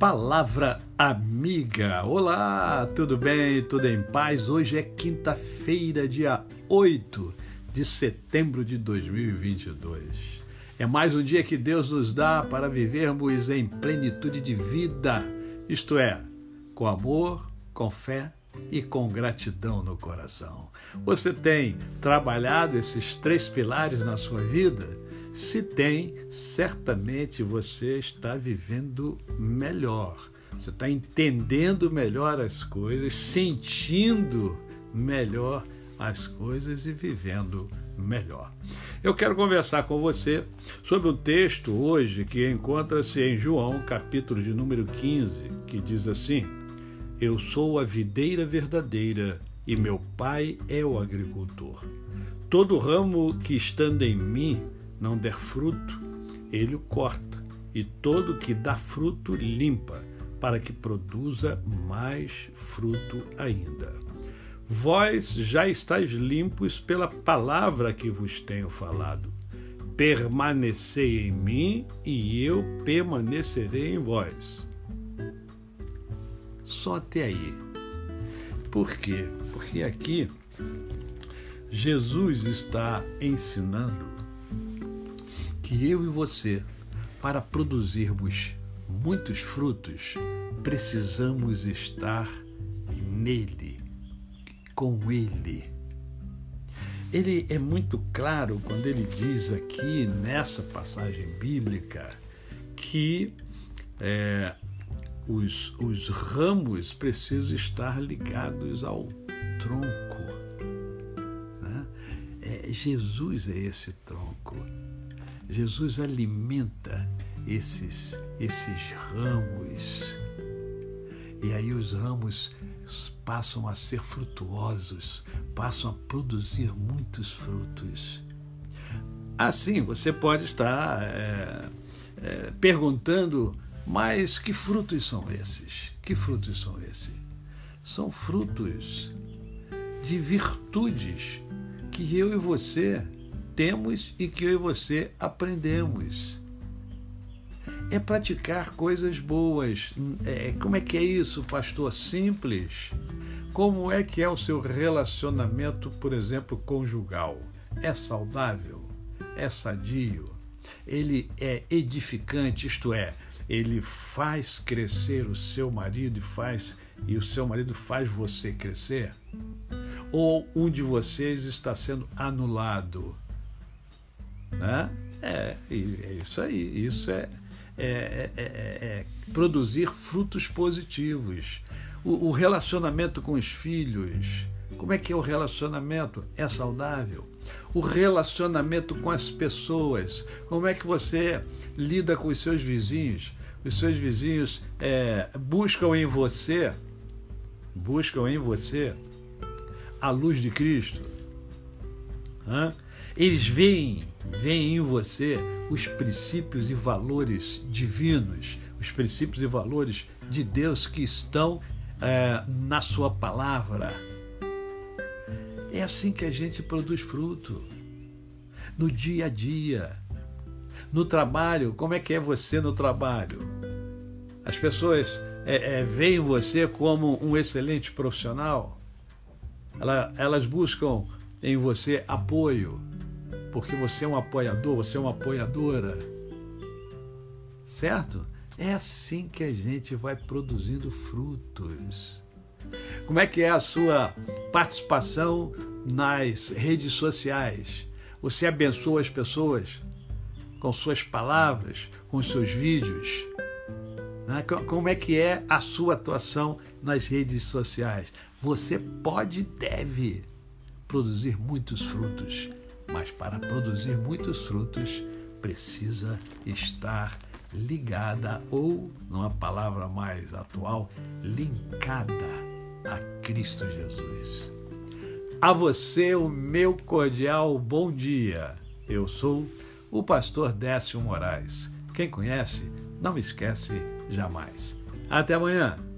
Palavra Amiga. Olá, tudo bem? Tudo em paz? Hoje é quinta-feira, dia 8 de setembro de 2022. É mais um dia que Deus nos dá para vivermos em plenitude de vida, isto é, com amor, com fé e com gratidão no coração. Você tem trabalhado esses três pilares na sua vida? Se tem, certamente você está vivendo melhor. Você está entendendo melhor as coisas, sentindo melhor as coisas e vivendo melhor. Eu quero conversar com você sobre um texto hoje que encontra-se em João, capítulo de número 15, que diz assim: Eu sou a videira verdadeira e meu pai é o agricultor. Todo ramo que estando em mim não der fruto, ele o corta, e todo que dá fruto limpa, para que produza mais fruto ainda. Vós já estáis limpos pela palavra que vos tenho falado. Permanecei em mim e eu permanecerei em vós. Só até aí. Por quê? Porque aqui Jesus está ensinando que eu e você, para produzirmos muitos frutos, precisamos estar nele, com ele. Ele é muito claro quando ele diz aqui nessa passagem bíblica que é, os, os ramos precisam estar ligados ao tronco. Né? É, Jesus é esse tronco. Jesus alimenta esses, esses ramos. E aí os ramos passam a ser frutuosos, passam a produzir muitos frutos. Assim, você pode estar é, é, perguntando, mas que frutos são esses? Que frutos são esses? São frutos de virtudes que eu e você temos e que eu e você aprendemos. É praticar coisas boas. É, como é que é isso, pastor? Simples. Como é que é o seu relacionamento, por exemplo, conjugal? É saudável? É sadio? Ele é edificante, isto é, ele faz crescer o seu marido e faz e o seu marido faz você crescer? Ou um de vocês está sendo anulado? Né? É, é isso aí. Isso é, é, é, é produzir frutos positivos. O, o relacionamento com os filhos. Como é que é o relacionamento? É saudável? O relacionamento com as pessoas. Como é que você lida com os seus vizinhos? Os seus vizinhos é, buscam em você, buscam em você a luz de Cristo. Hã? Eles veem, veem em você os princípios e valores divinos, os princípios e valores de Deus que estão é, na Sua palavra. É assim que a gente produz fruto. No dia a dia. No trabalho, como é que é você no trabalho? As pessoas é, é, veem você como um excelente profissional. elas buscam em você apoio, porque você é um apoiador, você é uma apoiadora. Certo? É assim que a gente vai produzindo frutos. Como é que é a sua participação nas redes sociais? Você abençoa as pessoas com suas palavras, com seus vídeos? Né? Como é que é a sua atuação nas redes sociais? Você pode e deve produzir muitos frutos mas para produzir muitos frutos precisa estar ligada ou, numa palavra mais atual, linkada a Cristo Jesus. A você o meu cordial bom dia. Eu sou o pastor Décio Moraes. Quem conhece, não esquece jamais. Até amanhã.